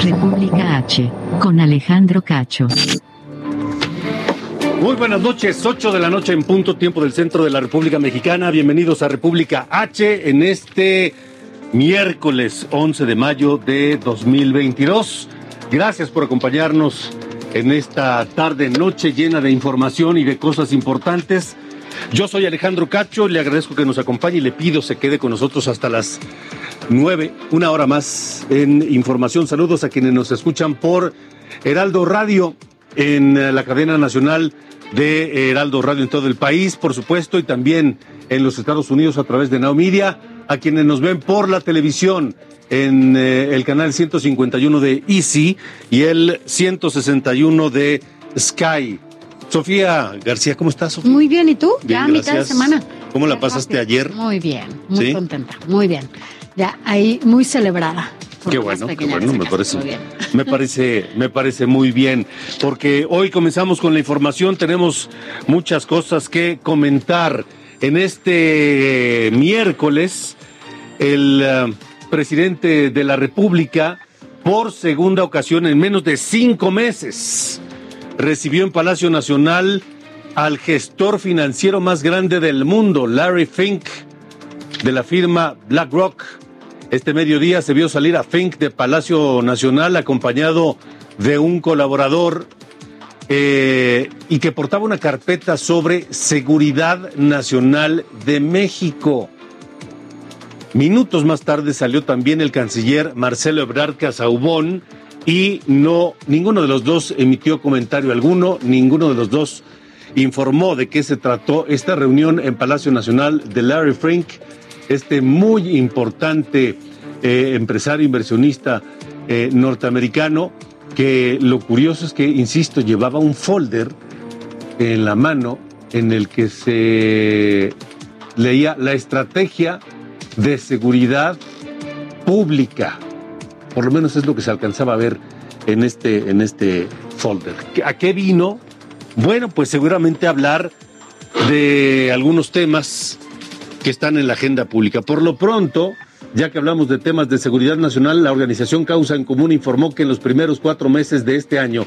República H, con Alejandro Cacho. Muy buenas noches, 8 de la noche en punto tiempo del centro de la República Mexicana. Bienvenidos a República H en este miércoles 11 de mayo de 2022. Gracias por acompañarnos en esta tarde, noche llena de información y de cosas importantes. Yo soy Alejandro Cacho, le agradezco que nos acompañe y le pido se quede con nosotros hasta las 9, una hora más en información. Saludos a quienes nos escuchan por Heraldo Radio en la cadena nacional de Heraldo Radio en todo el país, por supuesto, y también en los Estados Unidos a través de Now Media, a quienes nos ven por la televisión en eh, el canal 151 de Easy y el 161 de Sky. Sofía García, ¿cómo estás, Sofía? Muy bien, ¿y tú? Bien, ya a mitad de semana. ¿Cómo la pasaste rápido. ayer? Muy bien, muy ¿Sí? contenta, muy bien. Ya ahí muy celebrada. Qué bueno, qué bueno, me parece, me parece, me parece muy bien, porque hoy comenzamos con la información, tenemos muchas cosas que comentar. En este miércoles, el eh, presidente de la República, por segunda ocasión en menos de cinco meses, recibió en Palacio Nacional al gestor financiero más grande del mundo, Larry Fink, de la firma BlackRock. Este mediodía se vio salir a Fink de Palacio Nacional acompañado de un colaborador eh, y que portaba una carpeta sobre seguridad nacional de México. Minutos más tarde salió también el canciller Marcelo Ebrard Casaubón y no ninguno de los dos emitió comentario alguno, ninguno de los dos informó de qué se trató esta reunión en Palacio Nacional de Larry Fink, este muy importante eh, empresario inversionista eh, norteamericano, que lo curioso es que, insisto, llevaba un folder en la mano en el que se leía la estrategia de seguridad pública. Por lo menos es lo que se alcanzaba a ver en este, en este folder. ¿A qué vino? Bueno, pues seguramente hablar de algunos temas que están en la agenda pública. Por lo pronto, ya que hablamos de temas de seguridad nacional, la organización Causa en Común informó que en los primeros cuatro meses de este año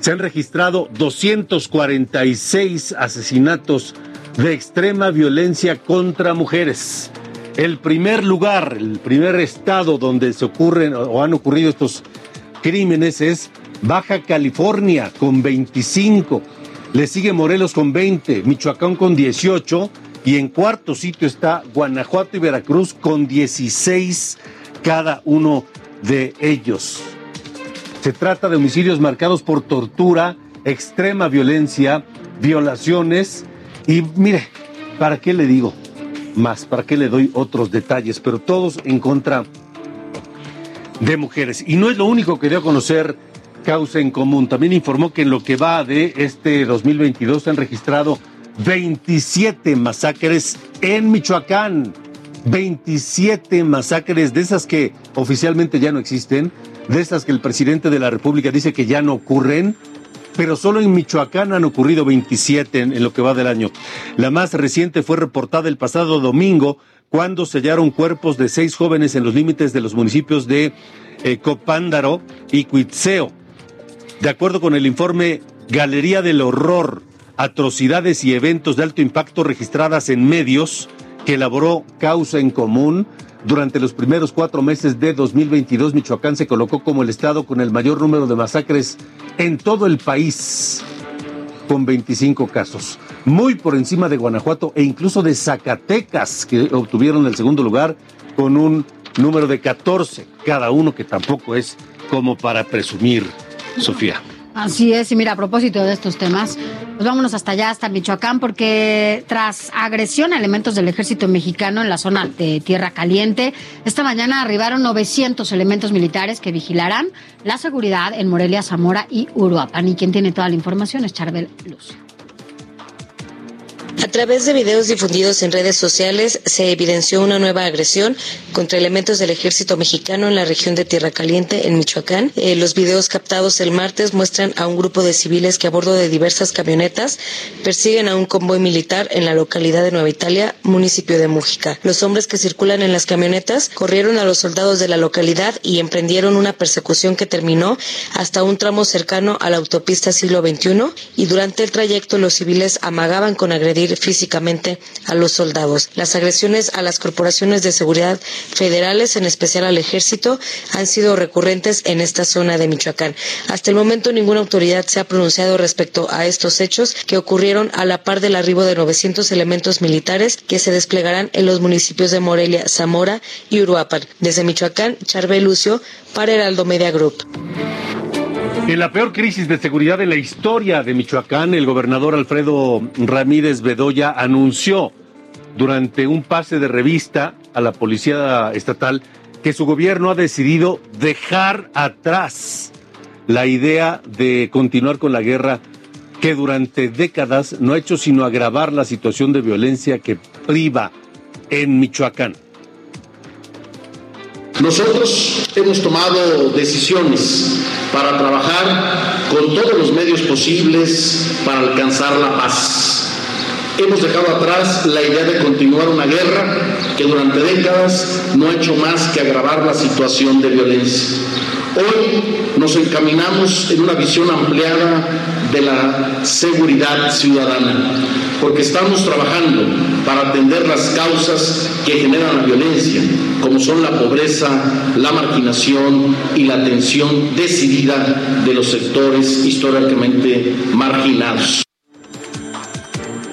se han registrado 246 asesinatos de extrema violencia contra mujeres. El primer lugar, el primer estado donde se ocurren o han ocurrido estos crímenes es Baja California con 25, le sigue Morelos con 20, Michoacán con 18 y en cuarto sitio está Guanajuato y Veracruz con 16 cada uno de ellos. Se trata de homicidios marcados por tortura, extrema violencia, violaciones y mire, ¿para qué le digo más? ¿Para qué le doy otros detalles? Pero todos en contra de mujeres. Y no es lo único que dio a conocer Causa en Común. También informó que en lo que va de este 2022 se han registrado 27 masacres en Michoacán. 27 masacres de esas que oficialmente ya no existen, de esas que el presidente de la República dice que ya no ocurren, pero solo en Michoacán han ocurrido 27 en, lo que va del año. La más reciente fue reportada el pasado domingo cuando sellaron cuerpos de seis jóvenes en los límites de los municipios de eh, Copándaro y Cuitzeo. De acuerdo con el informe Galería del Horror, atrocidades y eventos de alto impacto registradas en medios que elaboró Causa en Común, durante los primeros cuatro meses de 2022, Michoacán se colocó como el estado con el mayor número de masacres en todo el país. con 25 casos, muy por encima de Guanajuato e incluso de Zacatecas, que obtuvieron el segundo lugar con un número de 14 cada uno, que tampoco es como para presumir, Sofía. Así es, y mira, a propósito de estos temas, pues vámonos hasta allá, hasta Michoacán, porque tras agresión a elementos del ejército mexicano en la zona de Tierra Caliente, esta mañana arribaron 900 elementos militares que vigilarán la seguridad en Morelia, Zamora y Uruapan. Y quien tiene toda la información es Charbel Luz. A través de videos difundidos en redes sociales se evidenció una nueva agresión contra elementos del ejército mexicano en la región de Tierra Caliente, en Michoacán. Eh, los videos captados el martes muestran a un grupo de civiles que a bordo de diversas camionetas persiguen a un convoy militar en la localidad de Nueva Italia, municipio de Mújica. Los hombres que circulan en las camionetas corrieron a los soldados de la localidad y emprendieron una persecución que terminó hasta un tramo cercano a la autopista siglo XXI y durante el trayecto los civiles amagaban con agredir físicamente a los soldados. Las agresiones a las corporaciones de seguridad federales, en especial al ejército, han sido recurrentes en esta zona de Michoacán. Hasta el momento ninguna autoridad se ha pronunciado respecto a estos hechos que ocurrieron a la par del arribo de 900 elementos militares que se desplegarán en los municipios de Morelia, Zamora y Uruapan. Desde Michoacán, Charbel Lucio para Heraldo Media Group. En la peor crisis de seguridad de la historia de Michoacán, el gobernador Alfredo Ramírez Bedoya anunció durante un pase de revista a la Policía Estatal que su gobierno ha decidido dejar atrás la idea de continuar con la guerra que durante décadas no ha hecho sino agravar la situación de violencia que priva en Michoacán. Nosotros hemos tomado decisiones para trabajar con todos los medios posibles para alcanzar la paz. Hemos dejado atrás la idea de continuar una guerra que durante décadas no ha hecho más que agravar la situación de violencia. Hoy nos encaminamos en una visión ampliada de la seguridad ciudadana, porque estamos trabajando para atender las causas que generan la violencia, como son la pobreza, la marginación y la atención decidida de los sectores históricamente marginados.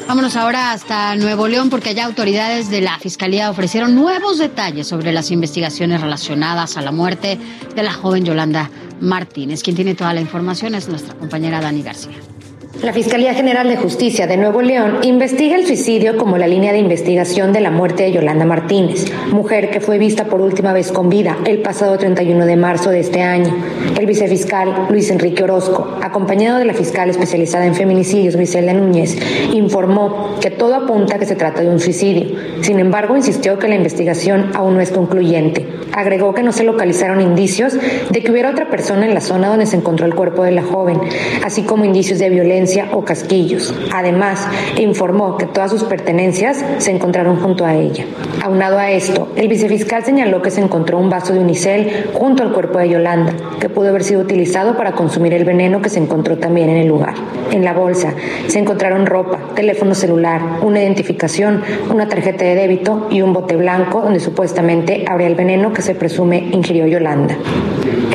Vámonos ahora hasta Nuevo León porque allá autoridades de la Fiscalía ofrecieron nuevos detalles sobre las investigaciones relacionadas a la muerte de la joven Yolanda Martínez. Quien tiene toda la información es nuestra compañera Dani García. La Fiscalía General de Justicia de Nuevo León investiga el suicidio como la línea de investigación de la muerte de Yolanda Martínez, mujer que fue vista por última vez con vida el pasado 31 de marzo de este año. El vicefiscal Luis Enrique Orozco, acompañado de la fiscal especializada en feminicidios Griselda Núñez, informó que todo apunta a que se trata de un suicidio. Sin embargo, insistió que la investigación aún no es concluyente. Agregó que no se localizaron indicios de que hubiera otra persona en la zona donde se encontró el cuerpo de la joven, así como indicios de violencia o casquillos. Además, informó que todas sus pertenencias se encontraron junto a ella. Aunado a esto, el vicefiscal señaló que se encontró un vaso de unicel junto al cuerpo de Yolanda, que pudo haber sido utilizado para consumir el veneno que se encontró también en el lugar. En la bolsa se encontraron ropa, teléfono celular, una identificación, una tarjeta de débito y un bote blanco donde supuestamente habría el veneno que se presume ingirió Yolanda.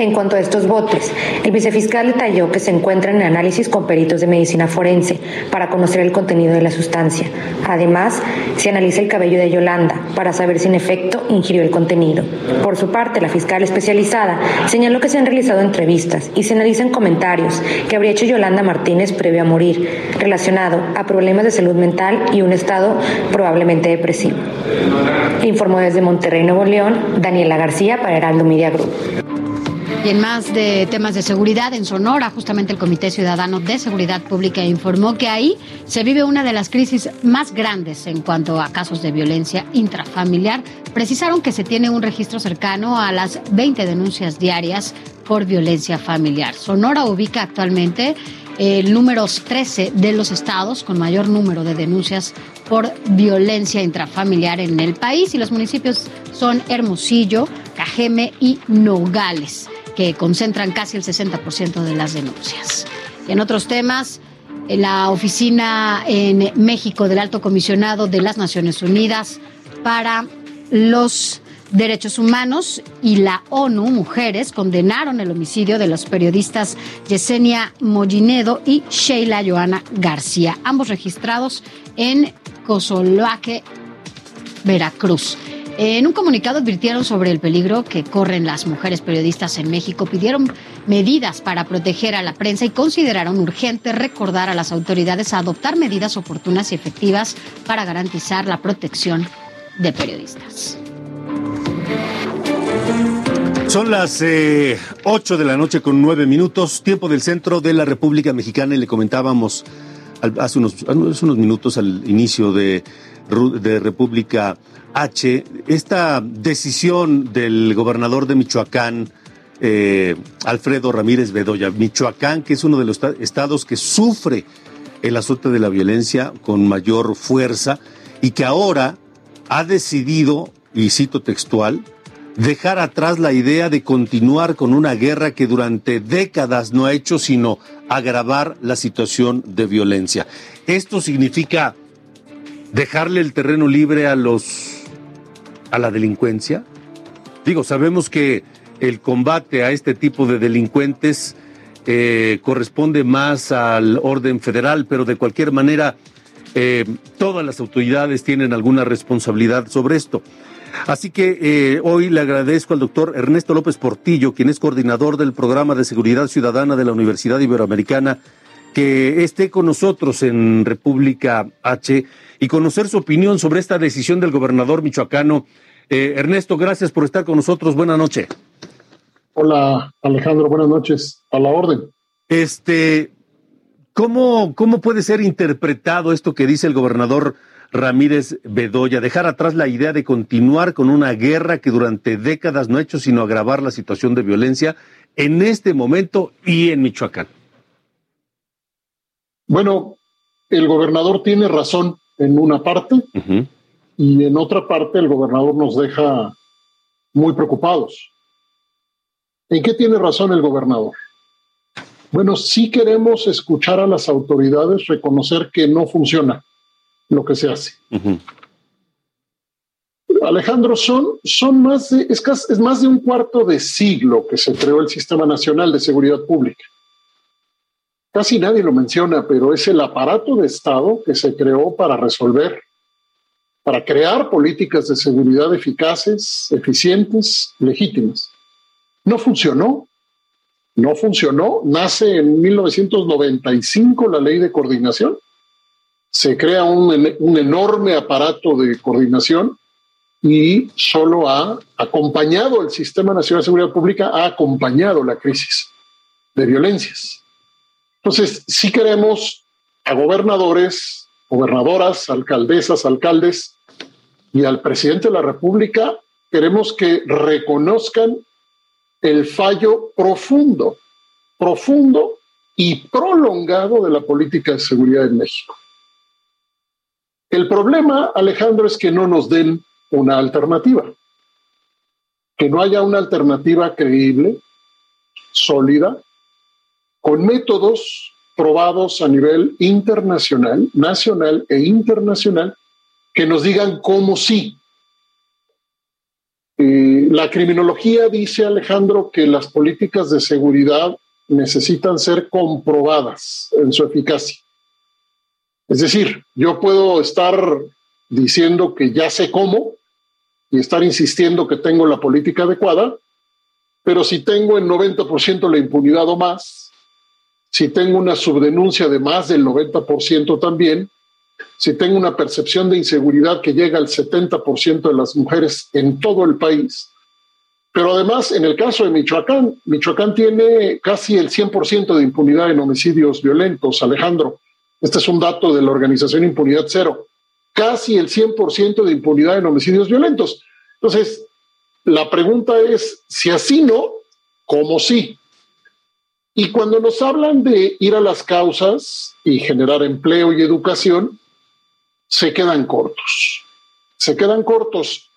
En cuanto a estos botes, el vicefiscal detalló que se encuentran en análisis con peritos de medicina forense para conocer el contenido de la sustancia. Además, se analiza el cabello de Yolanda para saber si en efecto ingirió el contenido. Por su parte, la fiscal especializada señaló que se han realizado entrevistas y se analizan comentarios que habría hecho Yolanda Martínez previo a morir, relacionado a problemas de salud mental y un estado probablemente depresivo. Informó desde Monterrey, Nuevo León, Daniela García para Heraldo Media Group. Y en más de temas de seguridad, en Sonora, justamente el Comité Ciudadano de Seguridad Pública informó que ahí se vive una de las crisis más grandes en cuanto a casos de violencia intrafamiliar. Precisaron que se tiene un registro cercano a las 20 denuncias diarias por violencia familiar. Sonora ubica actualmente el número 13 de los estados con mayor número de denuncias por violencia intrafamiliar en el país y los municipios son Hermosillo, Cajeme y Nogales que concentran casi el 60% de las denuncias. Y en otros temas, la oficina en México del Alto Comisionado de las Naciones Unidas para los Derechos Humanos y la ONU Mujeres condenaron el homicidio de los periodistas Yesenia Mollinedo y Sheila Joana García, ambos registrados en Cozoloaque, Veracruz. En un comunicado advirtieron sobre el peligro que corren las mujeres periodistas en México, pidieron medidas para proteger a la prensa y consideraron urgente recordar a las autoridades a adoptar medidas oportunas y efectivas para garantizar la protección de periodistas. Son las eh, 8 de la noche con 9 minutos, tiempo del centro de la República Mexicana y le comentábamos hace, unos, unos minutos al inicio de, de República H esta decisión del gobernador de Michoacán, eh, Alfredo Ramírez Bedoya. Michoacán, que es uno de los estados que sufre el azote de la violencia con mayor fuerza y que ahora ha decidido, y cito textual, dejar atrás la idea de continuar con una guerra que durante décadas no ha hecho sino agravar la situación de violencia. Esto significa dejarle el terreno libre a los a la delincuencia. Digo, sabemos que el combate a este tipo de delincuentes eh, corresponde más al orden federal, pero de cualquier manera eh, todas las autoridades tienen alguna responsabilidad sobre esto. Así que eh, hoy le agradezco al doctor Ernesto López Portillo, quien es coordinador del programa de seguridad ciudadana de la Universidad Iberoamericana, que esté con nosotros en República H y conocer su opinión sobre esta decisión del gobernador michoacano. Eh, Ernesto, gracias por estar con nosotros. Buenas noches. Hola, Alejandro, buenas noches. A la orden. Este, ¿cómo, ¿cómo puede ser interpretado esto que dice el gobernador Ramírez Bedoya, dejar atrás la idea de continuar con una guerra que durante décadas no ha hecho sino agravar la situación de violencia en este momento y en Michoacán? Bueno, el gobernador tiene razón en una parte y en otra parte el gobernador nos deja muy preocupados. ¿En qué tiene razón el gobernador? Bueno, sí queremos escuchar a las autoridades, reconocer que no funciona lo que se hace. Alejandro, son, son más de, es, es más de un cuarto de siglo que se creó el Sistema Nacional de Seguridad Pública. Casi nadie lo menciona, pero es el aparato de Estado que se creó para resolver, para crear políticas de seguridad eficaces, eficientes, legítimas. No funcionó. No funcionó. Nace en 1995 la ley de coordinación se crea un, enorme aparato de coordinación y solo ha acompañado el Sistema Nacional de Seguridad Pública, ha acompañado la crisis de violencias. Entonces, si queremos a gobernadores, gobernadoras, alcaldesas, alcaldes y al presidente de la República, queremos que reconozcan el fallo profundo, profundo y prolongado de la política de seguridad en México. El problema, Alejandro, es que no nos den una alternativa, que no haya una alternativa creíble, sólida, con métodos probados a nivel internacional, nacional e internacional, que nos digan cómo sí. Eh, la criminología dice, Alejandro, que las políticas de seguridad necesitan ser comprobadas en su eficacia. Es decir, yo puedo estar diciendo que ya sé cómo y estar insistiendo que tengo la política adecuada, pero si tengo el 90% la impunidad o más, si tengo una subdenuncia de más del 90% también, si tengo una percepción de inseguridad que llega al 70% de las mujeres en todo el país, pero además en el caso de Michoacán, Michoacán tiene casi el 100% de impunidad en homicidios violentos, Alejandro. Este es un dato de la organización Impunidad Cero. Casi el 100% de impunidad en homicidios violentos. Entonces, la pregunta es, si así no, ¿cómo sí? Y cuando nos hablan de ir a las causas y generar empleo y educación, se quedan cortos. Se quedan cortos.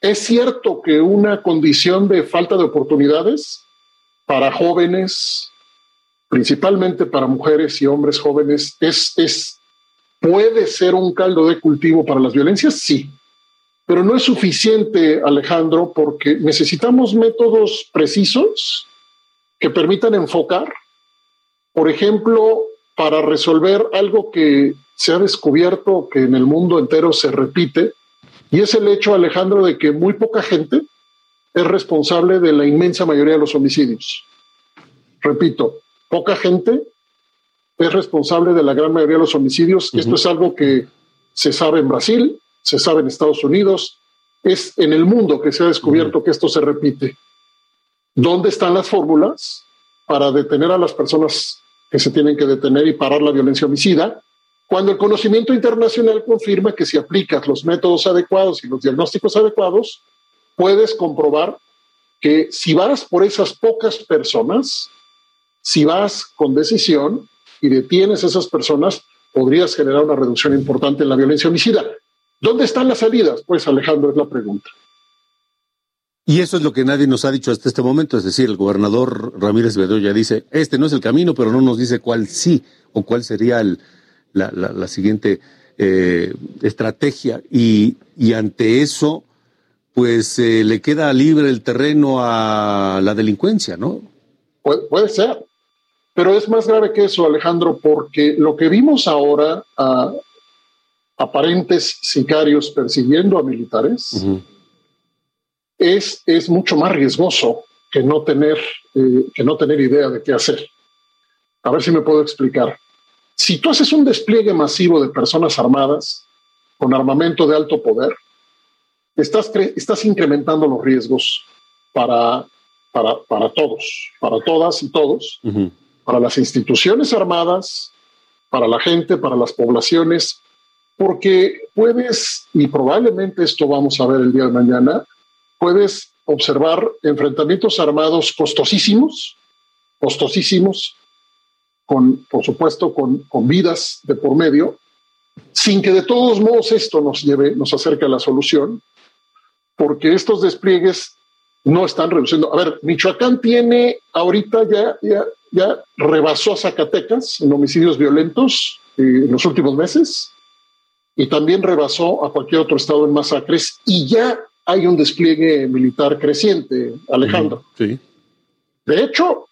Es cierto que una condición de falta de oportunidades para jóvenes, principalmente para mujeres y hombres jóvenes, es, es, puede ser un caldo de cultivo para las violencias, sí. pero no es suficiente, Alejandro, porque necesitamos métodos precisos que permitan enfocar, por ejemplo, para resolver algo que se ha descubierto que en el mundo entero se repite, y es el hecho, Alejandro, de que muy poca gente es responsable de la inmensa mayoría de los homicidios. Repito, poca gente es responsable de la gran mayoría de los homicidios. Esto es algo que se sabe en Brasil, se sabe en Estados Unidos, es en el mundo que se ha descubierto que esto se repite. ¿Dónde están las fórmulas para detener a las personas que se tienen que detener y parar la violencia homicida? Cuando el conocimiento internacional confirma que si aplicas los métodos adecuados y los diagnósticos adecuados, puedes comprobar que si vas por esas pocas personas, si vas con decisión y detienes a esas personas, podrías generar una reducción importante en la violencia homicida. ¿Dónde están las salidas? Pues Alejandro es la pregunta. Y eso es lo que nadie nos ha dicho hasta este momento, es decir, el gobernador Ramírez Bedoya dice, este no es el camino, pero no nos dice cuál sí o cuál sería el, la, siguiente eh, estrategia. Y, ante eso, pues eh, le queda libre el terreno a la delincuencia, ¿no? puede ser, pero es más grave que eso, Alejandro, porque lo que vimos ahora a aparentes sicarios persiguiendo a militares es, es mucho más riesgoso que no, tener, eh, que no tener idea de qué hacer. A ver si me puedo explicar. Si tú haces un despliegue masivo de personas armadas con armamento de alto poder, estás, estás incrementando los riesgos para, para, para todos, para todas y todos para las instituciones armadas, para la gente, para las poblaciones, porque puedes, y probablemente esto vamos a ver el día de mañana, puedes observar enfrentamientos armados costosísimos, costosísimos, con, por supuesto, con, vidas de por medio, sin que de todos modos esto nos lleve, nos acerque a la solución, porque estos despliegues no están reduciendo. A ver, Michoacán tiene ahorita ya, ya, ya rebasó a Zacatecas en homicidios violentos eh, en los últimos meses y también rebasó a cualquier otro estado en masacres y ya hay un despliegue militar creciente, Alejandro. Sí. De hecho,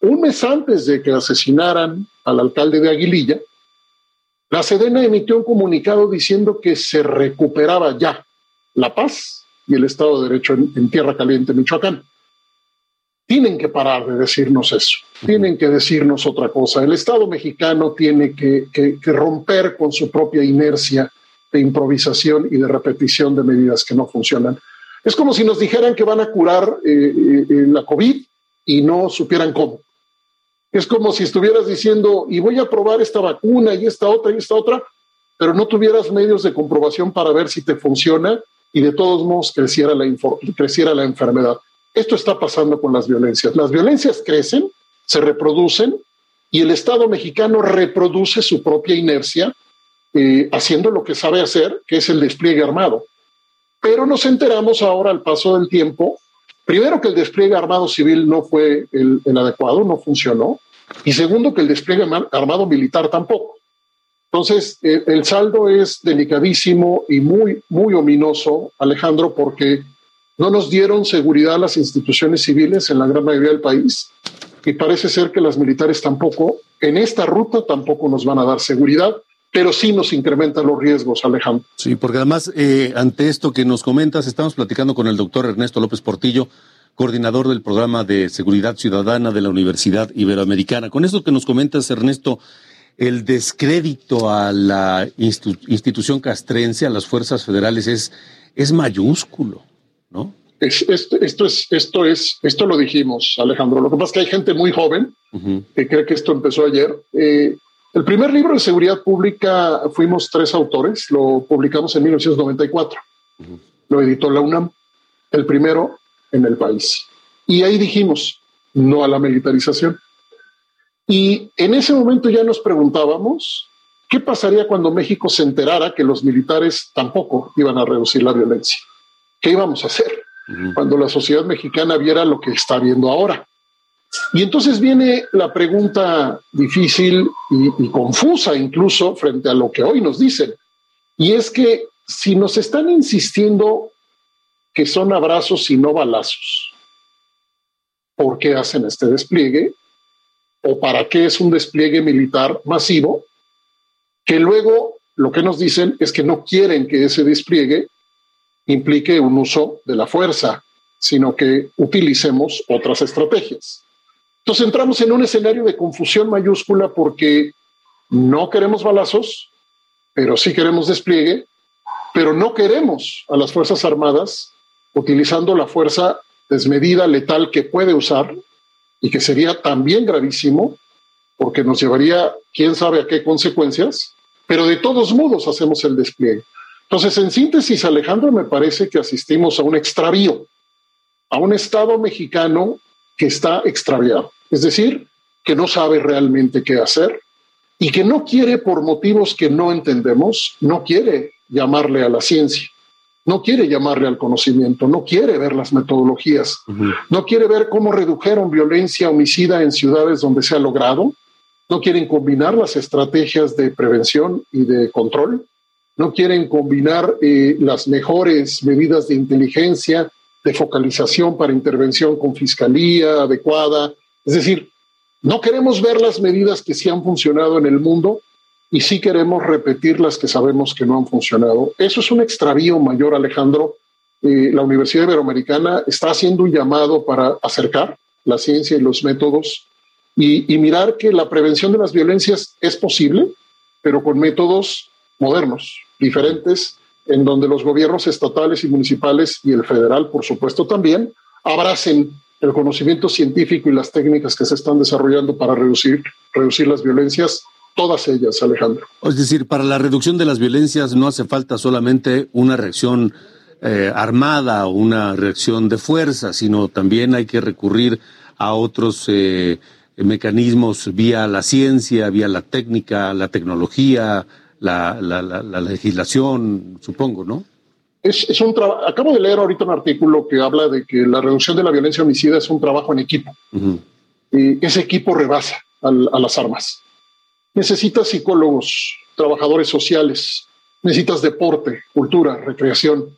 un mes antes de que asesinaran al alcalde de Aguililla, la Sedena emitió un comunicado diciendo que se recuperaba ya la paz y el Estado de Derecho en, Tierra Caliente, Michoacán. Tienen que parar de decirnos eso, tienen que decirnos otra cosa. El Estado mexicano tiene que, romper con su propia inercia de improvisación y de repetición de medidas que no funcionan. Es como si nos dijeran que van a curar eh, eh, eh, la COVID y no supieran cómo. Es como si estuvieras diciendo, y voy a probar esta vacuna y esta otra y esta otra, pero no tuvieras medios de comprobación para ver si te funciona y de todos modos creciera la, creciera la enfermedad. Esto está pasando con las violencias. Las violencias crecen, se reproducen y el Estado mexicano reproduce su propia inercia eh, haciendo lo que sabe hacer, que es el despliegue armado. Pero nos enteramos ahora al paso del tiempo, primero que el despliegue armado civil no fue el, adecuado, no funcionó, y segundo que el despliegue armado militar tampoco. Entonces, eh, el saldo es delicadísimo y muy, muy ominoso, Alejandro, porque no nos dieron seguridad las instituciones civiles en la gran mayoría del país y parece ser que las militares tampoco, en esta ruta tampoco nos van a dar seguridad, pero sí nos incrementan los riesgos, Alejandro. Sí, porque además, eh, ante esto que nos comentas, estamos platicando con el doctor Ernesto López Portillo, coordinador del programa de seguridad ciudadana de la Universidad Iberoamericana. Con esto que nos comentas, Ernesto, el descrédito a la institución castrense, a las fuerzas federales, es, es mayúsculo, ¿no? esto, es, esto es, esto lo dijimos, Alejandro. Lo que pasa es que hay gente muy joven que cree que esto empezó ayer. Eh, el primer libro de seguridad pública fuimos tres autores, lo publicamos en 1994. Lo editó la UNAM, el primero en el país. Y ahí dijimos, no a la militarización. Y en ese momento ya nos preguntábamos qué pasaría cuando México se enterara que los militares tampoco iban a reducir la violencia. ¿Qué íbamos a hacer cuando la sociedad mexicana viera lo que está viendo ahora? Y entonces viene la pregunta difícil y, confusa incluso frente a lo que hoy nos dicen. Y es que si nos están insistiendo que son abrazos y no balazos, ¿por qué hacen este despliegue? ¿O para qué es un despliegue militar masivo? Que luego lo que nos dicen es que no quieren que ese despliegue implique un uso de la fuerza, sino que utilicemos otras estrategias. Entonces entramos en un escenario de confusión mayúscula porque no queremos balazos, pero sí queremos despliegue, pero no queremos a las Fuerzas Armadas utilizando la fuerza desmedida, letal que puede usar y que sería también gravísimo porque nos llevaría quién sabe a qué consecuencias, pero de todos modos hacemos el despliegue. Entonces, en síntesis, Alejandro, me parece que asistimos a un extravío, a un Estado mexicano que está extraviado, es decir, que no sabe realmente qué hacer y que no quiere, por motivos que no entendemos, no quiere llamarle a la ciencia, no quiere llamarle al conocimiento, no quiere ver las metodologías, no quiere ver cómo redujeron violencia homicida en ciudades donde se ha logrado, no quieren combinar las estrategias de prevención y de control, no quieren combinar eh, las mejores medidas de inteligencia, de focalización para intervención con fiscalía adecuada. Es decir, no queremos ver las medidas que sí han funcionado en el mundo y sí queremos repetir las que sabemos que no han funcionado. Eso es un extravío mayor, Alejandro. Eh, la Universidad Iberoamericana está haciendo un llamado para acercar la ciencia y los métodos y, y mirar que la prevención de las violencias es posible, pero con métodos modernos, diferentes, en donde los gobiernos estatales y municipales y el federal, por supuesto, también abracen el conocimiento científico y las técnicas que se están desarrollando para reducir, reducir las violencias, todas ellas, Alejandro. Es decir, para la reducción de las violencias no hace falta solamente una reacción eh, armada o una reacción de fuerza, sino también hay que recurrir a otros eh, mecanismos vía la ciencia, vía la técnica, la tecnología, la, la, la, legislación, supongo, ¿no? Es, es un Acabo de leer ahorita un artículo que habla de que la reducción de la violencia homicida es un trabajo en equipo. Y ese equipo rebasa a las armas. Necesitas psicólogos, trabajadores sociales, necesitas deporte, cultura, recreación.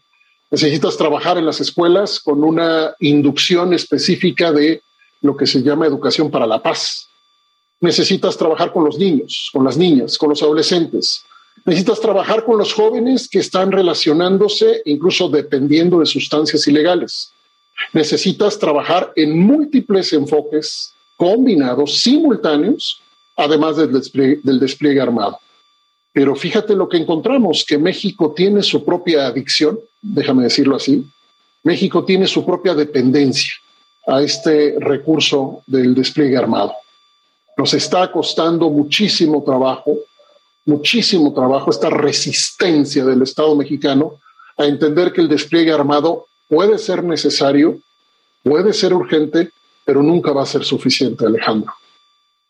Necesitas trabajar en las escuelas con una inducción específica de lo que se llama educación para la paz. Necesitas trabajar con los niños, con las niñas, con los adolescentes, Necesitas trabajar con los jóvenes que están relacionándose, incluso dependiendo de sustancias ilegales. Necesitas trabajar en múltiples enfoques combinados, simultáneos, además del despliegue, del despliegue armado. Pero fíjate lo que encontramos, que México tiene su propia adicción, déjame decirlo así, México tiene su propia dependencia a este recurso del despliegue armado. Nos está costando muchísimo trabajo muchísimo trabajo, esta resistencia del Estado mexicano a entender que el despliegue armado puede ser necesario, puede ser urgente, pero nunca va a ser suficiente, Alejandro.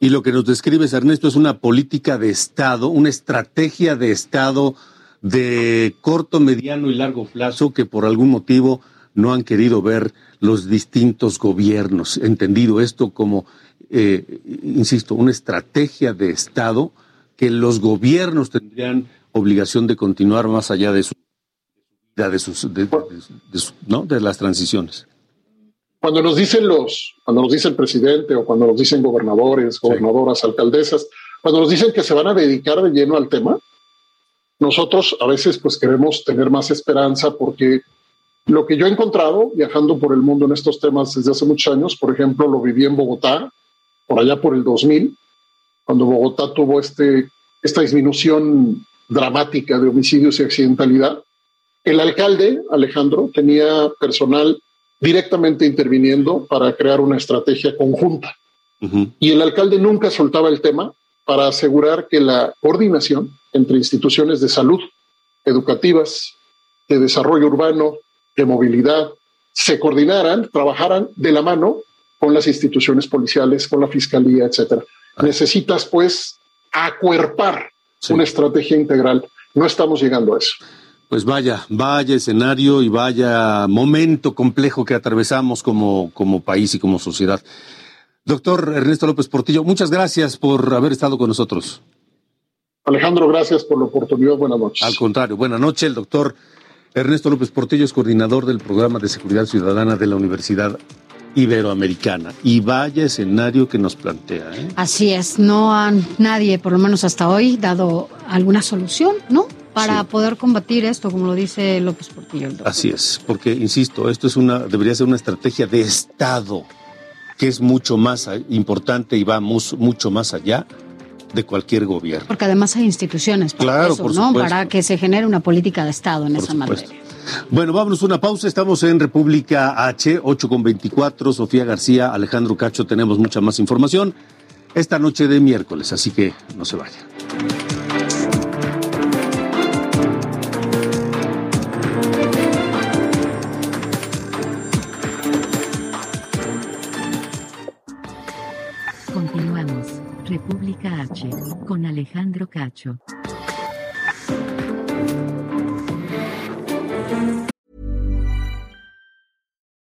Y lo que nos describes, Ernesto, es una política de Estado, una estrategia de Estado de corto, mediano y largo plazo que por algún motivo no han querido ver los distintos gobiernos. Entendido esto como, eh, insisto, una estrategia de Estado que los gobiernos tendrían obligación de continuar más allá de su de sus, de, ¿no? de las transiciones. Cuando nos dicen los, cuando nos dice el presidente o cuando nos dicen gobernadores, gobernadoras, alcaldesas, cuando nos dicen que se van a dedicar de lleno al tema, nosotros a veces pues queremos tener más esperanza porque lo que yo he encontrado viajando por el mundo en estos temas desde hace muchos años, por ejemplo, lo viví en Bogotá, por allá por el 2000, cuando Bogotá tuvo este, esta disminución dramática de homicidios y accidentalidad, el alcalde, Alejandro, tenía personal directamente interviniendo para crear una estrategia conjunta. Y el alcalde nunca soltaba el tema para asegurar que la coordinación entre instituciones de salud, educativas, de desarrollo urbano, de movilidad, se coordinaran, trabajaran de la mano con las instituciones policiales, con la fiscalía, etcétera. Necesitas, pues, acuerpar una estrategia integral. No estamos llegando a eso. Pues vaya, vaya escenario y vaya momento complejo que atravesamos como, como país y como sociedad. Doctor Ernesto López Portillo, muchas gracias por haber estado con nosotros. Alejandro, gracias por la oportunidad. Buenas noches. Al contrario, buenas noches. El doctor Ernesto López Portillo es coordinador del programa de seguridad ciudadana de la Universidad Iberoamericana. Y vaya escenario que nos plantea. ¿eh? Así es, no han nadie, por lo menos hasta hoy, dado alguna solución, ¿no? Para Sí. poder combatir esto, como lo dice López Portillo. el. Así es, porque insisto, esto es una, debería ser una estrategia de Estado que es mucho más importante y va mucho más allá de cualquier gobierno. Porque además hay instituciones para Claro, eso, por ¿no? supuesto. Para que se genere una política de Estado en Por esa supuesto. materia. Bueno, vámonos una pausa. Estamos en República H, 8 con 24. Sofía García, Alejandro Cacho, tenemos mucha más información esta noche de miércoles, así que no se vaya. Continuamos. República H. Con Alejandro Cacho.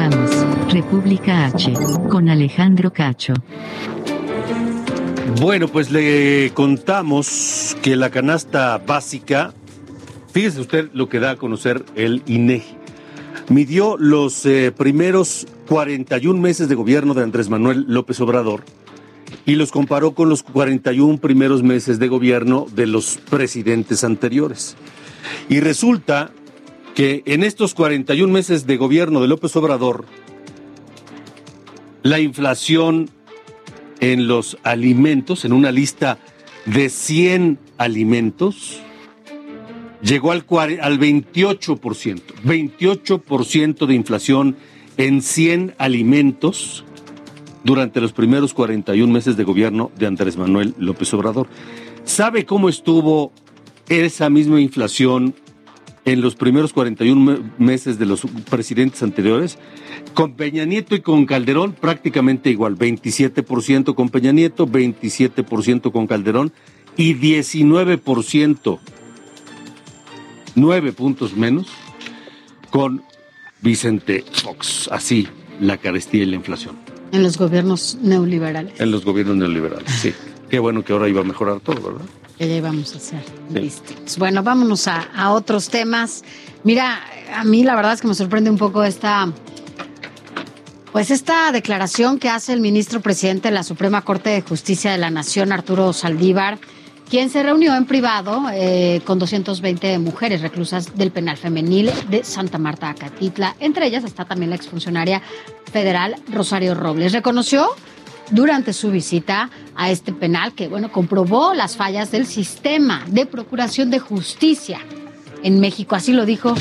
Continuamos. República H. Con Alejandro Cacho. Bueno, pues le contamos que la canasta básica, fíjese usted lo que da a conocer el INEGI, midió los eh, primeros 41 meses de gobierno de Andrés Manuel López Obrador y los comparó con los 41 primeros meses de gobierno de los presidentes anteriores. Y resulta que en estos 41 meses de gobierno de López Obrador, la inflación en los alimentos, en una lista de 100 alimentos, llegó al, cuare- al 28%. 28% de inflación en 100 alimentos durante los primeros 41 meses de gobierno de Andrés Manuel López Obrador. ¿Sabe cómo estuvo esa misma inflación en los primeros 41 me- meses de los presidentes anteriores? Con Peña Nieto y con Calderón prácticamente igual, 27% con Peña Nieto, 27% con Calderón y 19%, 9 puntos menos, con Vicente Fox. Así la carestía y la inflación En los gobiernos neoliberales. en los gobiernos neoliberales. Sí, qué bueno que ahora iba a mejorar todo, ¿verdad? que ya íbamos a hacer Sí. distintos. Bueno, vámonos a, a otros temas. Mira, a mí la verdad es que me sorprende un poco esta, pues esta declaración que hace el ministro presidente de la Suprema Corte de Justicia de la Nación, Arturo Saldívar, quien se reunió en privado eh, con 220 mujeres reclusas del penal femenil de Santa Marta, Acatitla. Entre ellas está también la exfuncionaria federal Rosario Robles. Reconoció durante su visita a este penal que, bueno, comprobó las fallas del sistema de procuración de justicia en México. Así lo dijo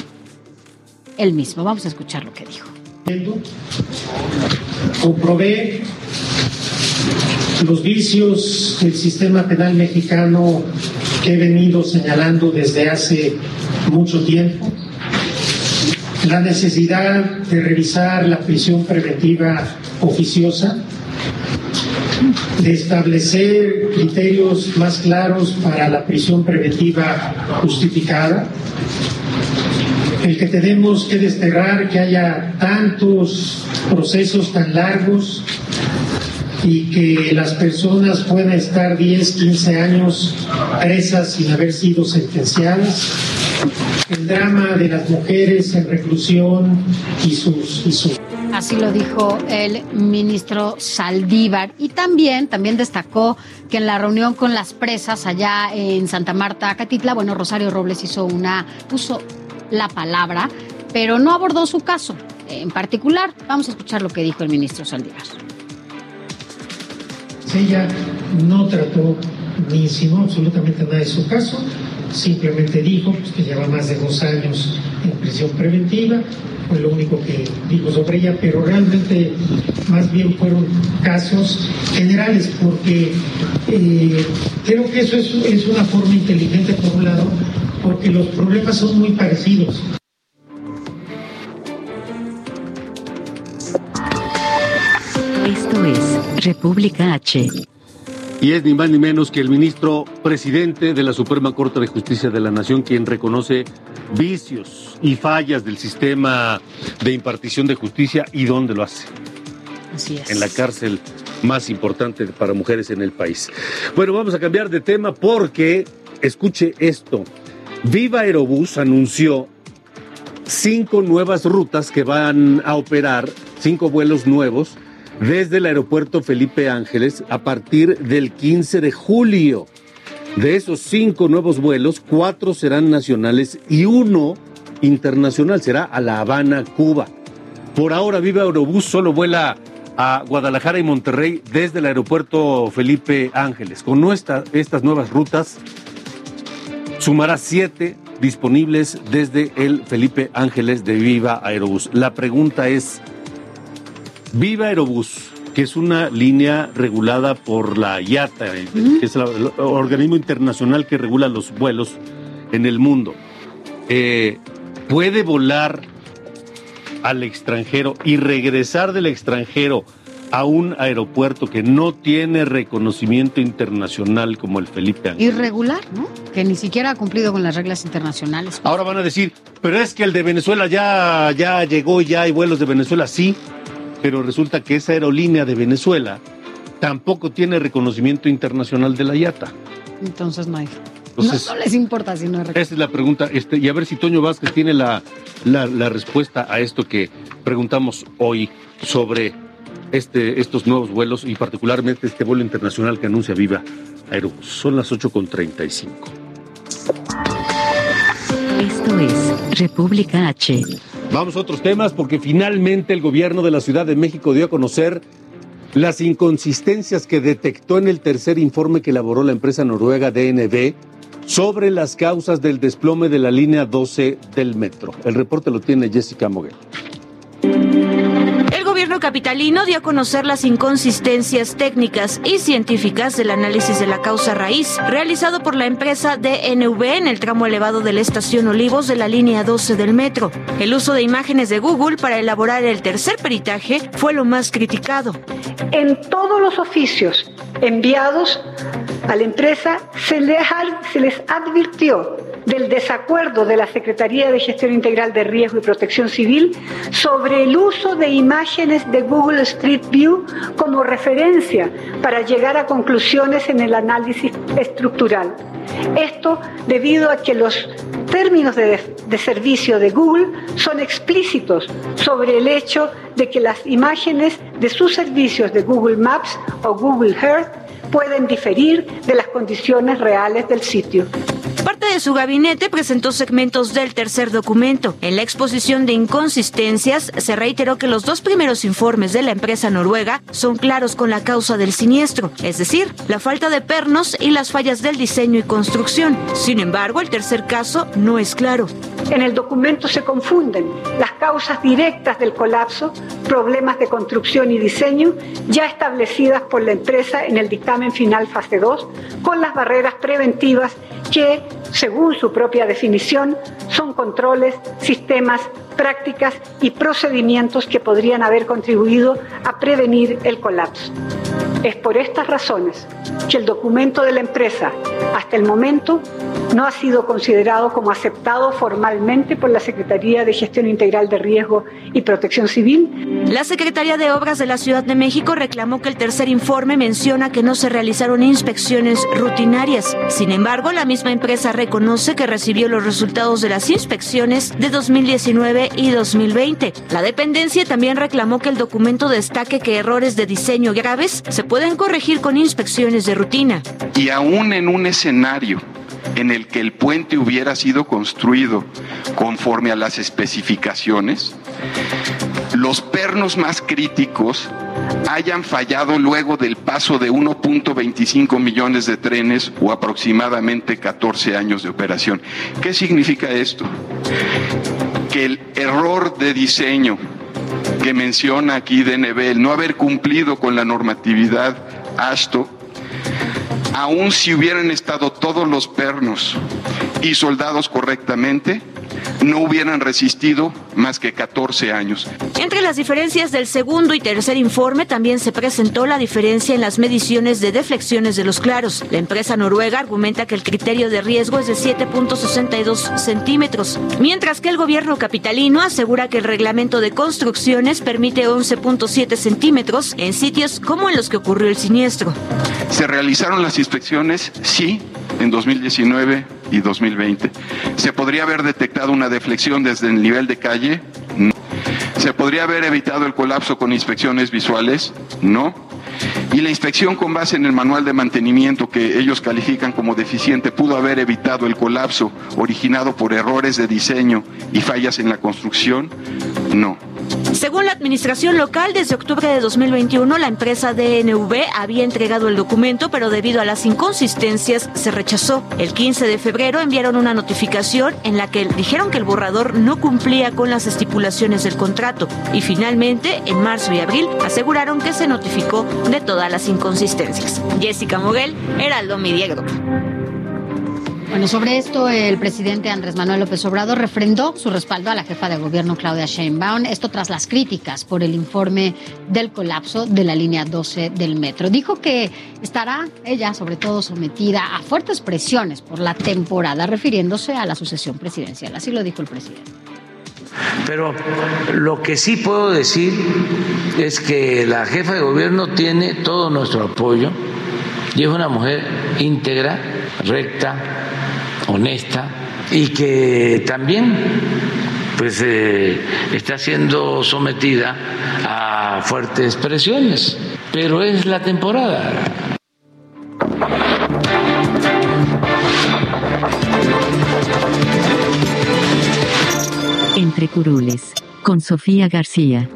él mismo. Vamos a escuchar lo que dijo. comprobé los vicios del sistema penal mexicano que he venido señalando desde hace mucho tiempo, la necesidad de revisar la prisión preventiva oficiosa, de establecer criterios más claros para la prisión preventiva justificada, el que tenemos que desterrar que haya tantos procesos tan largos y que las personas puedan estar 10, 15 años presas sin haber sido sentenciadas, el drama de las mujeres en reclusión y sus, y sus Así lo dijo el ministro Saldívar. Y también, también destacó que en la reunión con las presas allá en Santa Marta, Catitla, bueno, Rosario Robles hizo una, puso la palabra, pero no abordó su caso en particular. Vamos a escuchar lo que dijo el ministro Saldívar. Ella no trató ni insinuó absolutamente nada de su caso, simplemente dijo pues, que lleva más de dos años en prisión preventiva, fue lo único que dijo sobre ella, pero realmente más bien fueron casos generales, porque eh, creo que eso es, es una forma inteligente por un lado, porque los problemas son muy parecidos. Esto es República H. Y es ni más ni menos que el ministro presidente de la Suprema Corte de Justicia de la Nación quien reconoce vicios y fallas del sistema de impartición de justicia y dónde lo hace. Así es. En la cárcel más importante para mujeres en el país. Bueno, vamos a cambiar de tema porque, escuche esto, Viva Aerobús anunció cinco nuevas rutas que van a operar, cinco vuelos nuevos desde el aeropuerto Felipe Ángeles a partir del 15 de julio. De esos cinco nuevos vuelos, cuatro serán nacionales y uno internacional será a La Habana, Cuba. Por ahora, Viva Aerobús solo vuela a Guadalajara y Monterrey desde el aeropuerto Felipe Ángeles. Con estas nuevas rutas, sumará siete disponibles desde el Felipe Ángeles de Viva Aerobús. La pregunta es, Viva Aerobús, que es una línea regulada por la IATA, que es el, el organismo internacional que regula los vuelos en el mundo, eh, puede volar al extranjero y regresar del extranjero a un aeropuerto que no tiene reconocimiento internacional como el Felipe Ángeles. Irregular, ¿no? Que ni siquiera ha cumplido con las reglas internacionales. Ahora van a decir, pero es que el de Venezuela ya, ya llegó, ya hay vuelos de Venezuela, sí, pero resulta que esa aerolínea de Venezuela tampoco tiene reconocimiento internacional de la IATA. Entonces no hay. Entonces, no, no les importa si no hay Esa es la pregunta, este, y a ver si Toño Vázquez tiene la, la, la respuesta a esto que preguntamos hoy sobre este, estos nuevos vuelos y particularmente este vuelo internacional que anuncia Viva Aerobús. Son las 8.35. Esto es República H. Vamos a otros temas porque finalmente el gobierno de la Ciudad de México dio a conocer las inconsistencias que detectó en el tercer informe que elaboró la empresa noruega DNB sobre las causas del desplome de la línea 12 del metro. El reporte lo tiene Jessica Moguel. El gobierno capitalino dio a conocer las inconsistencias técnicas y científicas del análisis de la causa raíz realizado por la empresa DNV en el tramo elevado de la estación Olivos de la línea 12 del metro. El uso de imágenes de Google para elaborar el tercer peritaje fue lo más criticado. En todos los oficios enviados a la empresa se les, advirtió del desacuerdo de la Secretaría de Gestión Integral de Riesgo y Protección Civil sobre el uso de imágenes de Google Street View como referencia para llegar a conclusiones en el análisis estructural. Esto debido a que los términos de, servicio de Google son explícitos sobre el hecho de que las imágenes de sus servicios de Google Maps o Google Earth pueden diferir de las condiciones reales del sitio. Parte de su gabinete presentó segmentos del tercer documento. En la exposición de inconsistencias se reiteró que los dos primeros informes de la empresa noruega son claros con la causa del siniestro, es decir, la falta de pernos y las fallas del diseño y construcción. Sin embargo, el tercer caso no es claro. En el documento se confunden las causas directas del colapso, problemas de construcción y diseño ya establecidas por la empresa en el dictamen final fase 2, con las barreras preventivas que, según su propia definición, son controles, sistemas, prácticas y procedimientos que podrían haber contribuido a prevenir el colapso. Es por estas razones que el documento de la empresa, hasta el momento, no ha sido considerado como aceptado formalmente por la Secretaría de Gestión Integral de Riesgo y Protección Civil. La Secretaría de Obras de la Ciudad de México reclamó que el tercer informe menciona que no se realizaron inspecciones rutinarias. Sin embargo, la misma empresa reconoce que recibió los resultados de las inspecciones de 2019 y 2020. La dependencia también reclamó que el documento destaque que errores de diseño graves se pueden corregir con inspecciones de rutina. Y aún en un escenario en el que el puente hubiera sido construido conforme a las especificaciones, los pernos más críticos hayan fallado luego del paso de 1.25 millones de trenes o aproximadamente 14 años de operación. ¿Qué significa esto? Que el error de diseño que menciona aquí DNB, el no haber cumplido con la normatividad ASTO, aun si hubieran estado todos los pernos y soldados correctamente, no hubieran resistido más que 14 años. Entre las diferencias del segundo y tercer informe también se presentó la diferencia en las mediciones de deflexiones de los claros. La empresa noruega argumenta que el criterio de riesgo es de 7.62 centímetros, mientras que el gobierno capitalino asegura que el reglamento de construcciones permite 11.7 centímetros en sitios como en los que ocurrió el siniestro. ¿Se realizaron las inspecciones? Sí, en 2019 y 2020. ¿Se podría haber detectado una deflexión desde el nivel de calle? No. ¿Se podría haber evitado el colapso con inspecciones visuales? No. ¿Y la inspección con base en el manual de mantenimiento que ellos califican como deficiente pudo haber evitado el colapso originado por errores de diseño y fallas en la construcción? No. Según la administración local, desde octubre de 2021 la empresa DNV había entregado el documento, pero debido a las inconsistencias se rechazó. El 15 de febrero enviaron una notificación en la que dijeron que el borrador no cumplía con las estipulaciones del contrato y finalmente en marzo y abril aseguraron que se notificó de todas las inconsistencias. Jessica Moguel, Heraldo Media. Bueno, sobre esto el presidente Andrés Manuel López Obrador refrendó su respaldo a la jefa de gobierno Claudia Sheinbaum, esto tras las críticas por el informe del colapso de la línea 12 del metro. Dijo que estará ella sobre todo sometida a fuertes presiones por la temporada refiriéndose a la sucesión presidencial. Así lo dijo el presidente. Pero lo que sí puedo decir es que la jefa de gobierno tiene todo nuestro apoyo y es una mujer íntegra, recta, honesta y que también pues eh, está siendo sometida a fuertes presiones, pero es la temporada. Entre curules, con Sofía García.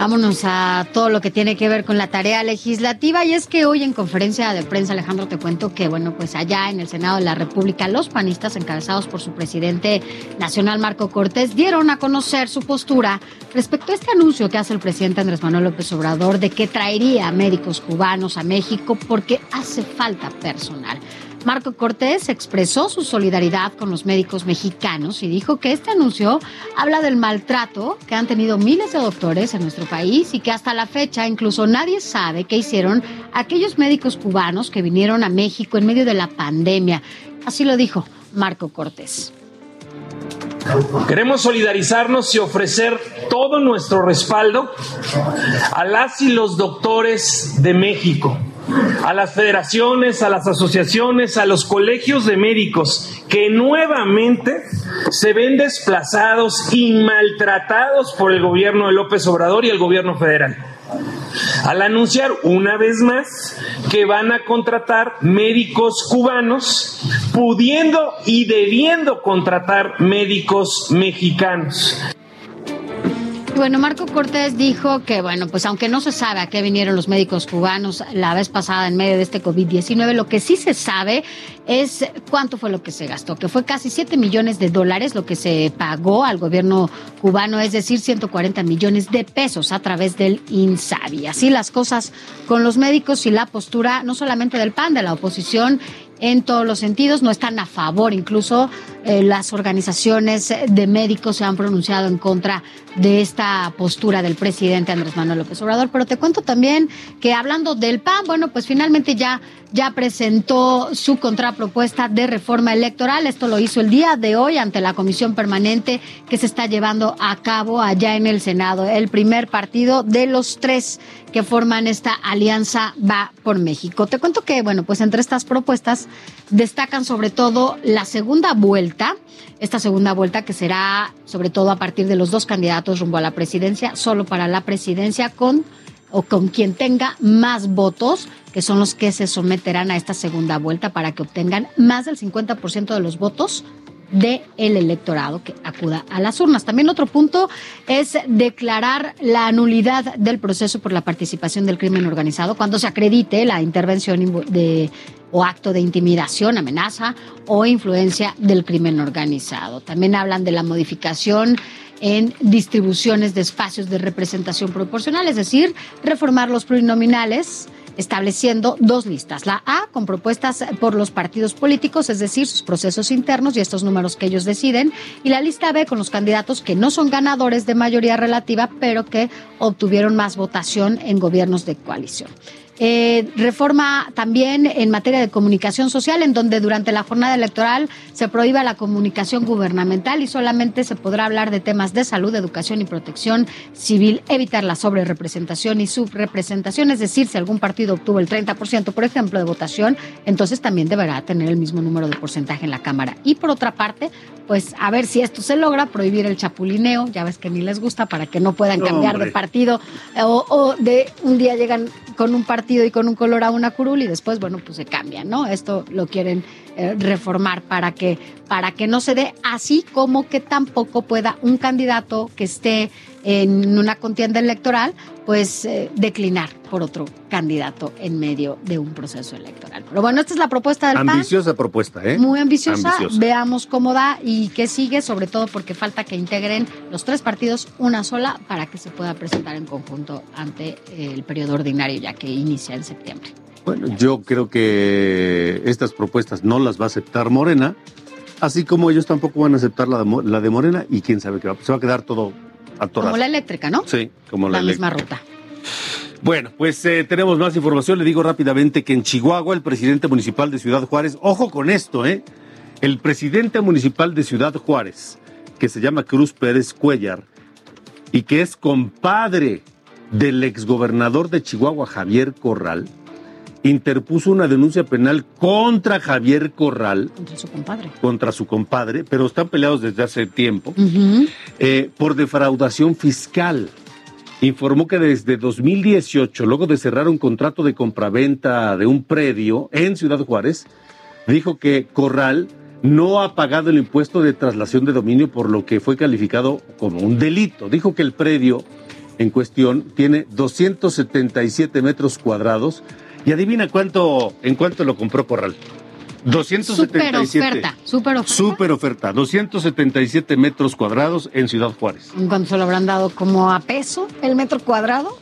Vámonos a todo lo que tiene que ver con la tarea legislativa y es que hoy en conferencia de prensa Alejandro te cuento que bueno pues allá en el Senado de la República los panistas encabezados por su presidente nacional Marco Cortés dieron a conocer su postura respecto a este anuncio que hace el presidente Andrés Manuel López Obrador de que traería médicos cubanos a México porque hace falta personal. Marco Cortés expresó su solidaridad con los médicos mexicanos y dijo que este anuncio habla del maltrato que han tenido miles de doctores en nuestro país y que hasta la fecha incluso nadie sabe qué hicieron aquellos médicos cubanos que vinieron a México en medio de la pandemia. Así lo dijo Marco Cortés. Queremos solidarizarnos y ofrecer todo nuestro respaldo a las y los doctores de México a las federaciones, a las asociaciones, a los colegios de médicos que nuevamente se ven desplazados y maltratados por el gobierno de López Obrador y el gobierno federal. Al anunciar una vez más que van a contratar médicos cubanos, pudiendo y debiendo contratar médicos mexicanos. Bueno, Marco Cortés dijo que, bueno, pues aunque no se sabe a qué vinieron los médicos cubanos la vez pasada en medio de este COVID-19, lo que sí se sabe es cuánto fue lo que se gastó, que fue casi 7 millones de dólares lo que se pagó al gobierno cubano, es decir, 140 millones de pesos a través del INSABI. Así las cosas con los médicos y la postura no solamente del PAN, de la oposición en todos los sentidos, no están a favor, incluso eh, las organizaciones de médicos se han pronunciado en contra de esta postura del presidente Andrés Manuel López Obrador, pero te cuento también que hablando del PAN, bueno, pues finalmente ya ya presentó su contrapropuesta de reforma electoral. Esto lo hizo el día de hoy ante la comisión permanente que se está llevando a cabo allá en el Senado. El primer partido de los tres que forman esta alianza va por México. Te cuento que, bueno, pues entre estas propuestas destacan sobre todo la segunda vuelta, esta segunda vuelta que será sobre todo a partir de los dos candidatos rumbo a la presidencia, solo para la presidencia con o con quien tenga más votos, que son los que se someterán a esta segunda vuelta para que obtengan más del 50% de los votos del el electorado que acuda a las urnas. También otro punto es declarar la nulidad del proceso por la participación del crimen organizado cuando se acredite la intervención de, o acto de intimidación, amenaza o influencia del crimen organizado. También hablan de la modificación en distribuciones de espacios de representación proporcional, es decir, reformar los plurinominales estableciendo dos listas. La A con propuestas por los partidos políticos, es decir, sus procesos internos y estos números que ellos deciden, y la lista B con los candidatos que no son ganadores de mayoría relativa, pero que obtuvieron más votación en gobiernos de coalición. Eh, reforma también en materia de comunicación social, en donde durante la jornada electoral se prohíba la comunicación gubernamental y solamente se podrá hablar de temas de salud, educación y protección civil, evitar la sobrerepresentación y subrepresentación, es decir, si algún partido obtuvo el 30%, por ejemplo, de votación, entonces también deberá tener el mismo número de porcentaje en la Cámara. Y por otra parte, pues a ver si esto se logra, prohibir el chapulineo, ya ves que ni les gusta, para que no puedan cambiar de partido o, o de un día llegan con un partido y con un color a una curul y después, bueno, pues se cambian, ¿no? Esto lo quieren eh, reformar para que, para que no se dé así como que tampoco pueda un candidato que esté en una contienda electoral, pues eh, declinar por otro candidato en medio de un proceso electoral. Pero bueno, esta es la propuesta del PAN. Ambiciosa propuesta, ¿eh? Muy ambiciosa. Veamos cómo da y qué sigue, sobre todo porque falta que integren los tres partidos una sola para que se pueda presentar en conjunto ante el periodo ordinario ya que inicia en septiembre. Bueno, yo creo que estas propuestas no las va a aceptar Morena, así como ellos tampoco van a aceptar la de, la de Morena y quién sabe qué va, se va a quedar todo. Como la eléctrica, ¿no? Sí, como la, la misma ruta. Bueno, pues eh, tenemos más información. Le digo rápidamente que en Chihuahua el presidente municipal de Ciudad Juárez, ojo con esto, ¿eh? El presidente municipal de Ciudad Juárez, que se llama Cruz Pérez Cuellar y que es compadre del exgobernador de Chihuahua, Javier Corral, interpuso una denuncia penal contra Javier Corral. Contra su compadre. Contra su compadre, pero están peleados desde hace tiempo, eh, por defraudación fiscal. Informó que desde 2018, luego de cerrar un contrato de compraventa de un predio en Ciudad Juárez, dijo que Corral no ha pagado el impuesto de traslación de dominio por lo que fue calificado como un delito. Dijo que el predio en cuestión tiene 277 metros cuadrados y adivina cuánto, en cuánto lo compró Corral. 277. Super oferta, super oferta. Super oferta, 277 metros cuadrados en Ciudad Juárez. ¿En cuánto se lo habrán dado? ¿Como a peso el metro cuadrado?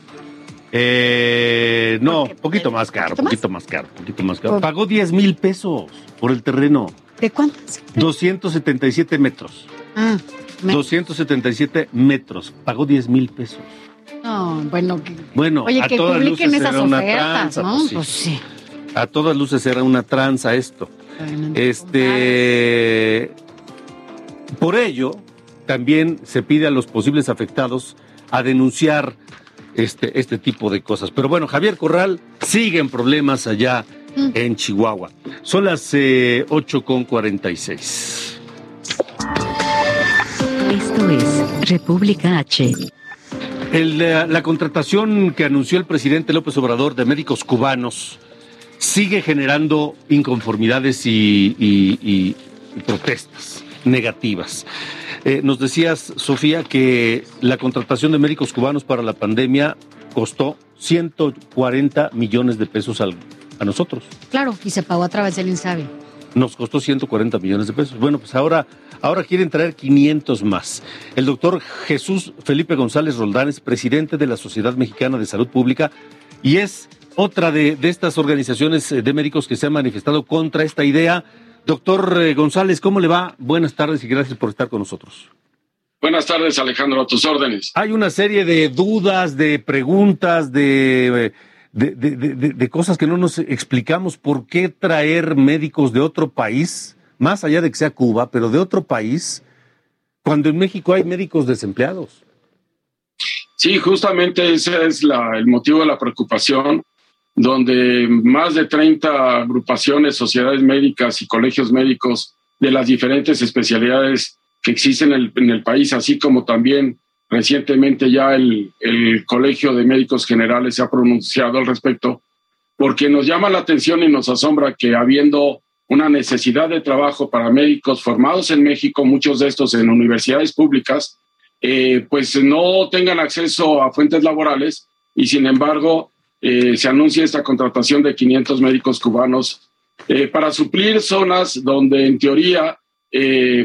Eh, no, poquito más caro, poquito más caro, poquito más caro. Pagó 10 mil pesos por el terreno. ¿De cuánto? 277 metros. Ah, me- 277 metros. Pagó 10 mil pesos. No, bueno, que, Bueno, oye, a que todas publiquen luces esas era una ofertas, tranza, ¿no? pues sí. Pues sí. A todas luces era una tranza esto. Este, por ello, también se pide a los posibles afectados a denunciar este, este tipo de cosas. Pero bueno, Javier Corral sigue en problemas allá en Chihuahua. Son las eh, 8 con 46. Esto es República H. La contratación que anunció el presidente López Obrador de médicos cubanos sigue generando inconformidades y, protestas negativas. Eh, nos decías, Sofía, que la contratación de médicos cubanos para la pandemia costó 140 millones de pesos a nosotros. Claro, y se pagó a través del INSABI. Nos costó 140 millones de pesos. Bueno, pues ahora, ahora quieren traer 500 más. El doctor Jesús Felipe González Roldán es presidente de la Sociedad Mexicana de Salud Pública y es otra de, de estas organizaciones eh, de médicos que se han manifestado contra esta idea. Doctor eh, González, ¿cómo le va? Buenas tardes y gracias por estar con nosotros. Buenas tardes, Alejandro, a tus órdenes. Hay una serie de dudas, de preguntas, de, de, de- de- de- cosas que no nos explicamos. ¿Por qué traer médicos de otro país, más allá de que sea Cuba, pero de otro país, cuando en México hay médicos desempleados? Sí, justamente ese es la- el motivo de la preocupación, donde más de 30 agrupaciones, sociedades médicas y colegios médicos de las diferentes especialidades que existen en el, en el país, así como también recientemente ya el, el Colegio de Médicos Generales se ha pronunciado al respecto, porque nos llama la atención y nos asombra que habiendo una necesidad de trabajo para médicos formados en México, muchos de estos en universidades públicas, eh, pues no tengan acceso a fuentes laborales y sin embargo eh, se anuncia esta contratación de 500 médicos cubanos eh, para suplir zonas donde en teoría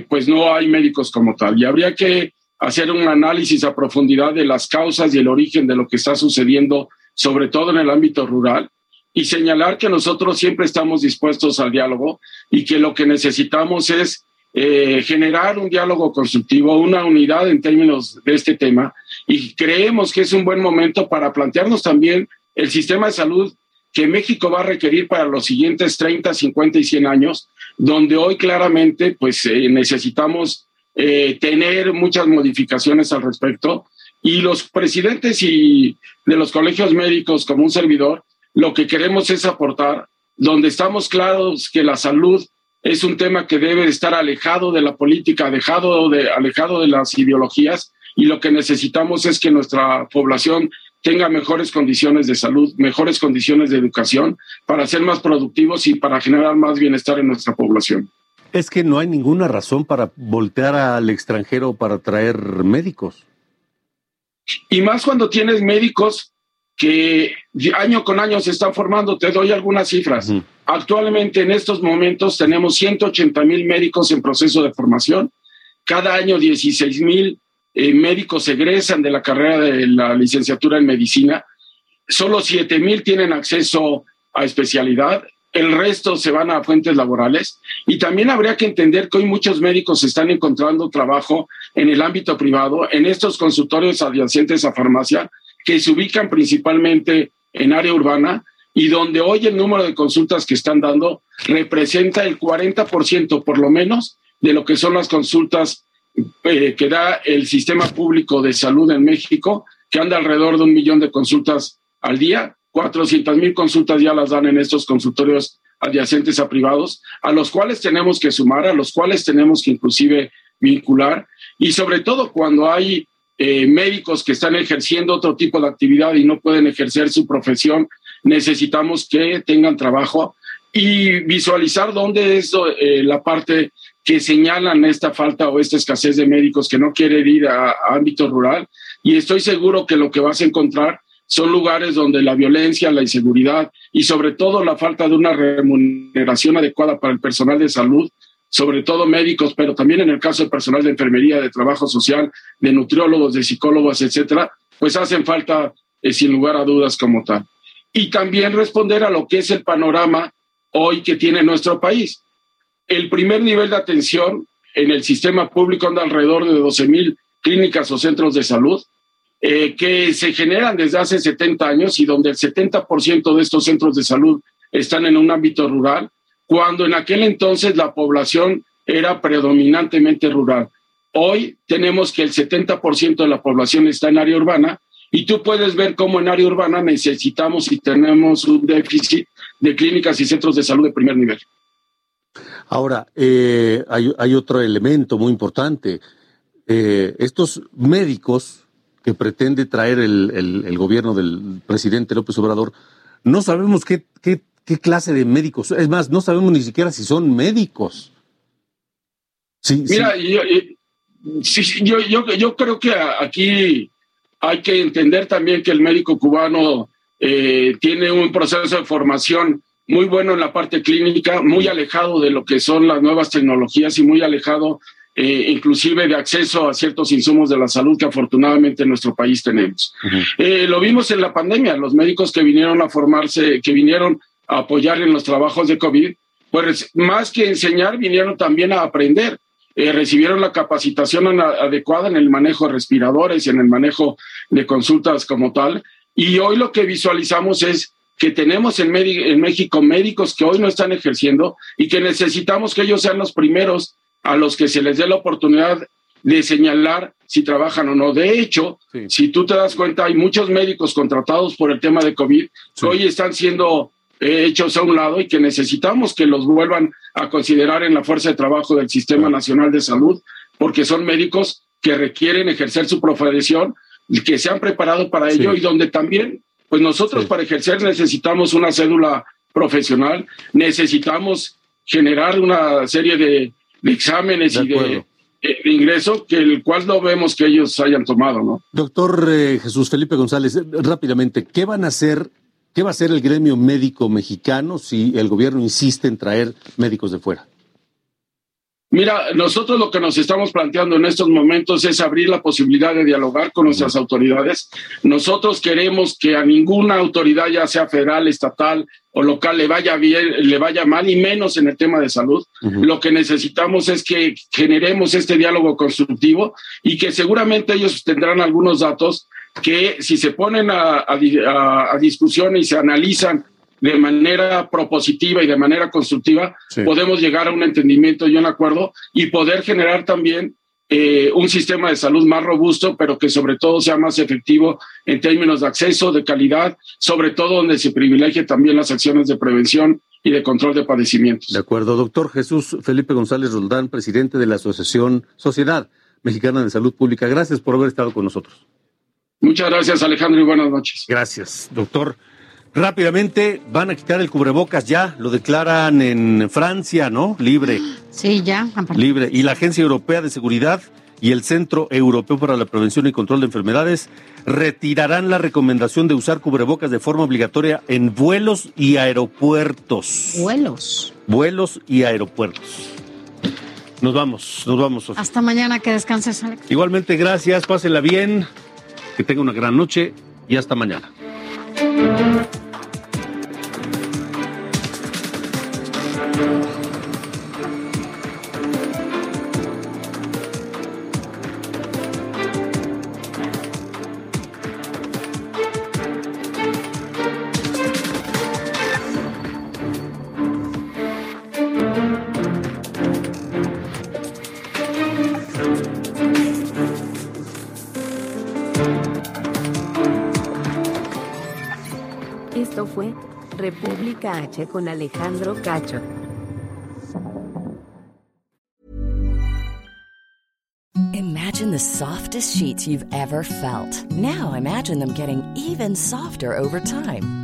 pues no hay médicos como tal. Y habría que hacer un análisis a profundidad de las causas y el origen de lo que está sucediendo, sobre todo en el ámbito rural, y señalar que nosotros siempre estamos dispuestos al diálogo y que lo que necesitamos es eh, generar un diálogo constructivo, una unidad en términos de este tema, y creemos que es un buen momento para plantearnos también el sistema de salud que México va a requerir para los siguientes 30, 50 y 100 años, donde hoy claramente pues eh, necesitamos eh, tener muchas modificaciones al respecto. Y los presidentes y de los colegios médicos, como un servidor, lo que queremos es aportar, donde estamos claros que la salud es un tema que debe estar alejado de la política, alejado de, alejado de las ideologías, y lo que necesitamos es que nuestra población tenga mejores condiciones de salud, mejores condiciones de educación, para ser más productivos y para generar más bienestar en nuestra población. Es que no hay ninguna razón para voltear al extranjero para traer médicos. Y más cuando tienes médicos que año con año se están formando. Te doy algunas cifras. Actualmente en estos momentos tenemos 180 mil médicos en proceso de formación. Cada año 16 mil eh, médicos egresan de la carrera de la licenciatura en medicina, solo 7 mil tienen acceso a especialidad, el resto se van a fuentes laborales y también habría que entender que hoy muchos médicos están encontrando trabajo en el ámbito privado, en estos consultorios adyacentes a farmacia, que se ubican principalmente en área urbana y donde hoy el número de consultas que están dando representa el 40% por lo menos de lo que son las consultas eh, que da el sistema público de salud en México, que anda alrededor de un millón de consultas al día. 400 mil consultas ya las dan en estos consultorios adyacentes a privados, a los cuales tenemos que sumar, a los cuales tenemos que inclusive vincular, y sobre todo cuando hay eh, médicos que están ejerciendo otro tipo de actividad y no pueden ejercer su profesión, necesitamos que tengan trabajo y visualizar dónde es eh, la parte que señalan esta falta o esta escasez de médicos que no quieren ir a, ámbito rural. Y estoy seguro que lo que vas a encontrar son lugares donde la violencia, la inseguridad y sobre todo la falta de una remuneración adecuada para el personal de salud, sobre todo médicos, pero también en el caso del personal de enfermería, de trabajo social, de nutriólogos, de psicólogos, etcétera, pues hacen falta eh, sin lugar a dudas como tal. Y también responder a lo que es el panorama hoy que tiene nuestro país. El primer nivel de atención en el sistema público anda alrededor de 12 mil clínicas o centros de salud eh, que se generan desde hace 70 años y donde el 70% de estos centros de salud están en un ámbito rural, cuando en aquel entonces la población era predominantemente rural. Hoy tenemos que el 70% de la población está en área urbana y tú puedes ver cómo en área urbana necesitamos y tenemos un déficit de clínicas y centros de salud de primer nivel. Ahora, eh, hay, otro elemento muy importante. Eh, estos médicos que pretende traer el, gobierno del presidente López Obrador, no sabemos qué, qué, clase de médicos. Es más, no sabemos ni siquiera si son médicos. Mira, Yo, yo, yo, creo que aquí hay que entender también que el médico cubano eh, tiene un proceso de formación muy bueno en la parte clínica, muy alejado de lo que son las nuevas tecnologías y muy alejado eh, inclusive de acceso a ciertos insumos de la salud que afortunadamente en nuestro país tenemos. Eh, lo vimos en la pandemia, los médicos que vinieron a formarse, que vinieron a apoyar en los trabajos de COVID, pues más que enseñar, vinieron también a aprender. Eh, recibieron la capacitación adecuada en el manejo de respiradores y en el manejo de consultas como tal. Y hoy lo que visualizamos es que tenemos en, en, México médicos que hoy no están ejerciendo y que necesitamos que ellos sean los primeros a los que se les dé la oportunidad de señalar si trabajan o no. De hecho, si tú te das cuenta, hay muchos médicos contratados por el tema de COVID que hoy están siendo eh, hechos a un lado y que necesitamos que los vuelvan a considerar en la fuerza de trabajo del Sistema Nacional de Salud, porque son médicos que requieren ejercer su profesión, que se han preparado para ello y donde también pues nosotros para ejercer necesitamos una cédula profesional, necesitamos generar una serie de, exámenes y de, ingreso, que el cual no vemos que ellos hayan tomado, ¿no? Doctor eh, Jesús Felipe González, rápidamente, ¿qué van a hacer, qué va a hacer el gremio médico mexicano si el gobierno insiste en traer médicos de fuera? Mira, nosotros lo que nos estamos planteando en estos momentos es abrir la posibilidad de dialogar con nuestras autoridades. Nosotros queremos que a ninguna autoridad, ya sea federal, estatal o local, le vaya bien, le vaya mal, y menos en el tema de salud. Lo que necesitamos es que generemos este diálogo constructivo y que seguramente ellos tendrán algunos datos que si se ponen a, a discusión y se analizan de manera propositiva y de manera constructiva, podemos llegar a un entendimiento y un acuerdo y poder generar también eh, un sistema de salud más robusto, pero que sobre todo sea más efectivo en términos de acceso, de calidad, sobre todo donde se privilegie también las acciones de prevención y de control de padecimientos. De acuerdo, doctor Jesús Felipe González Roldán, presidente de la Asociación Sociedad Mexicana de Salud Pública. Gracias por haber estado con nosotros. Muchas gracias, Alejandro, y buenas noches. Gracias, doctor. Rápidamente van a quitar el cubrebocas ya, lo declaran en Francia, ¿no? Libre. Sí, ya. Libre. Y la Agencia Europea de Seguridad y el Centro Europeo para la Prevención y Control de Enfermedades retirarán la recomendación de usar cubrebocas de forma obligatoria en vuelos y aeropuertos. Vuelos. Vuelos y aeropuertos. Nos vamos, nos vamos. Sofía. Hasta mañana, que descanses, Alex. Igualmente, gracias, pásenla bien, que tenga una gran noche y hasta mañana. H con Alejandro Cacho. Imagine the softest sheets you've ever felt. Now imagine them getting even softer over time.